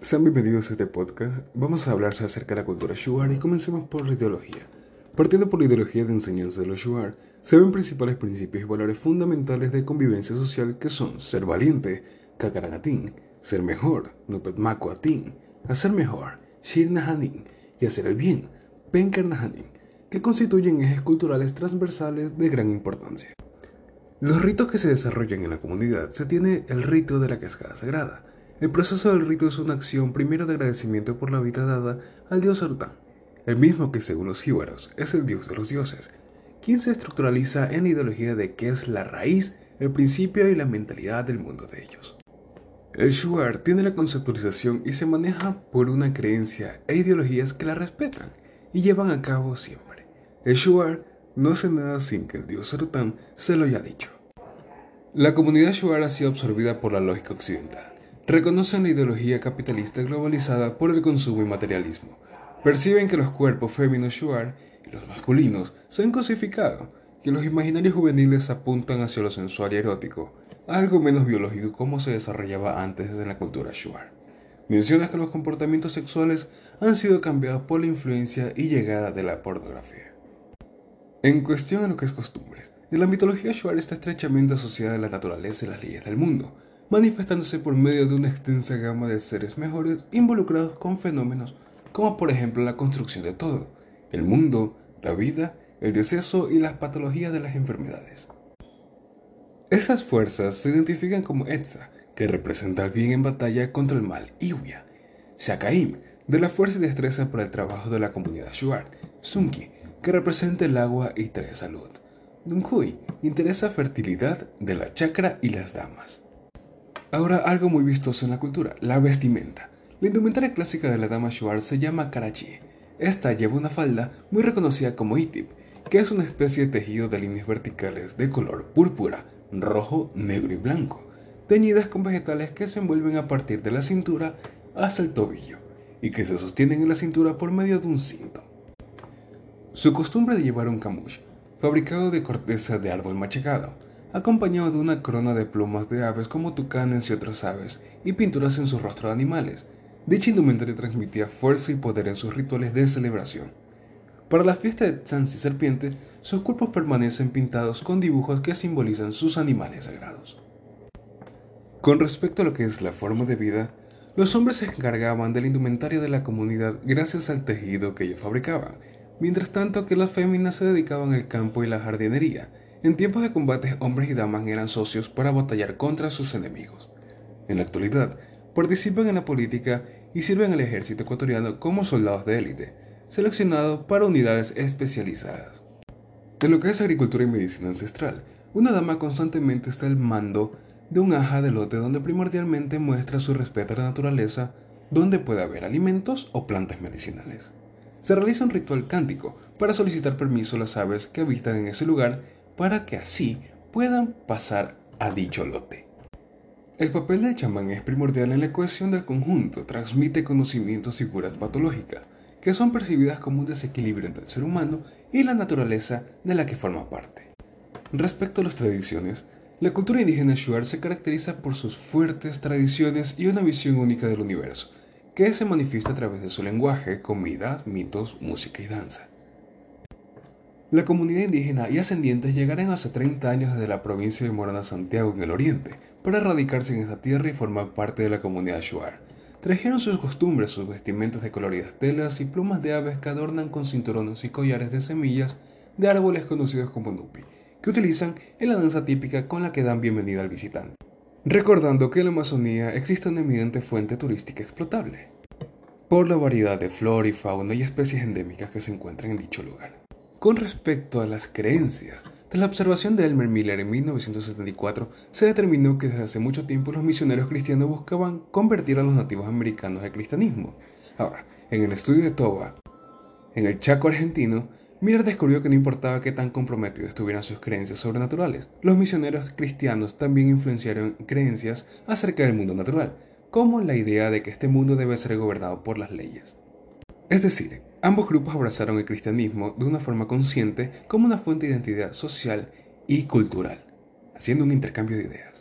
Sean bienvenidos a este podcast. Vamos a hablar acerca de la cultura shuar y comencemos por la ideología. Partiendo por la ideología de enseñanza de los shuar, se ven principales principios y valores fundamentales de convivencia social que son ser valiente, kakaragatín, ser mejor, nupetmakuatín, hacer mejor, shir y hacer el bien, penker que constituyen ejes culturales transversales de gran importancia. Los ritos que se desarrollan en la comunidad se tiene el rito de la cascada sagrada, el proceso del rito es una acción primero de agradecimiento por la vida dada al dios Arután, el mismo que según los jíbaros es el dios de los dioses, quien se estructuraliza en la ideología de que es la raíz, el principio y la mentalidad del mundo de ellos. El Shuar tiene la conceptualización y se maneja por una creencia e ideologías que la respetan y llevan a cabo siempre. El Shuar no hace nada sin que el dios Arután se lo haya dicho. La comunidad Shuar ha sido absorbida por la lógica occidental reconocen la ideología capitalista globalizada por el consumo y materialismo. Perciben que los cuerpos féminos shuar y los masculinos se han cosificado, que los imaginarios juveniles apuntan hacia lo sensual y erótico, algo menos biológico como se desarrollaba antes en la cultura shuar. Menciona que los comportamientos sexuales han sido cambiados por la influencia y llegada de la pornografía. En cuestión a lo que es costumbres, la mitología shuar está estrechamente asociada a la naturaleza y las leyes del mundo, manifestándose por medio de una extensa gama de seres mejores involucrados con fenómenos como por ejemplo la construcción de todo, el mundo, la vida, el deceso y las patologías de las enfermedades. Esas fuerzas se identifican como Etza, que representa el bien en batalla contra el mal, Iwia, Shakaim, de la fuerza y destreza para el trabajo de la comunidad Shuar, Sunki, que representa el agua y trae salud, Dunkui, interesa fertilidad de la chakra y las damas. Ahora algo muy vistoso en la cultura, la vestimenta. La indumentaria clásica de la dama shuar se llama karachi. Esta lleva una falda muy reconocida como itip, que es una especie de tejido de líneas verticales de color púrpura, rojo, negro y blanco, teñidas con vegetales que se envuelven a partir de la cintura hasta el tobillo y que se sostienen en la cintura por medio de un cinto. Su costumbre de llevar un camush, fabricado de corteza de árbol machacado, acompañado de una corona de plumas de aves como tucanes y otras aves, y pinturas en su rostro de animales. Dicha indumentaria transmitía fuerza y poder en sus rituales de celebración. Para la fiesta de Tsansi Serpiente, sus cuerpos permanecen pintados con dibujos que simbolizan sus animales sagrados. Con respecto a lo que es la forma de vida, los hombres se encargaban del indumentario de la comunidad gracias al tejido que ellos fabricaban, mientras tanto que las féminas se dedicaban al campo y la jardinería, en tiempos de combate, hombres y damas eran socios para batallar contra sus enemigos. En la actualidad, participan en la política y sirven al ejército ecuatoriano como soldados de élite, seleccionados para unidades especializadas. En lo que es agricultura y medicina ancestral, una dama constantemente está al mando de un aja de lote donde primordialmente muestra su respeto a la naturaleza, donde puede haber alimentos o plantas medicinales. Se realiza un ritual cántico para solicitar permiso a las aves que habitan en ese lugar para que así puedan pasar a dicho lote. El papel del chamán es primordial en la cohesión del conjunto, transmite conocimientos y curas patológicas, que son percibidas como un desequilibrio entre el ser humano y la naturaleza de la que forma parte. Respecto a las tradiciones, la cultura indígena Shuar se caracteriza por sus fuertes tradiciones y una visión única del universo, que se manifiesta a través de su lenguaje, comida, mitos, música y danza. La comunidad indígena y ascendientes llegaron hace 30 años desde la provincia de Morona Santiago en el oriente para radicarse en esta tierra y formar parte de la comunidad Shuar. Trajeron sus costumbres, sus vestimentas de coloridas telas y plumas de aves que adornan con cinturones y collares de semillas de árboles conocidos como nupi, que utilizan en la danza típica con la que dan bienvenida al visitante. Recordando que en la Amazonía existe una evidente fuente turística explotable, por la variedad de flora y fauna y especies endémicas que se encuentran en dicho lugar. Con respecto a las creencias, tras la observación de Elmer Miller en 1974, se determinó que desde hace mucho tiempo los misioneros cristianos buscaban convertir a los nativos americanos al cristianismo. Ahora, en el estudio de Toba, en el Chaco argentino, Miller descubrió que no importaba qué tan comprometidos estuvieran sus creencias sobrenaturales, los misioneros cristianos también influenciaron creencias acerca del mundo natural, como la idea de que este mundo debe ser gobernado por las leyes. Es decir, Ambos grupos abrazaron el cristianismo de una forma consciente como una fuente de identidad social y cultural, haciendo un intercambio de ideas.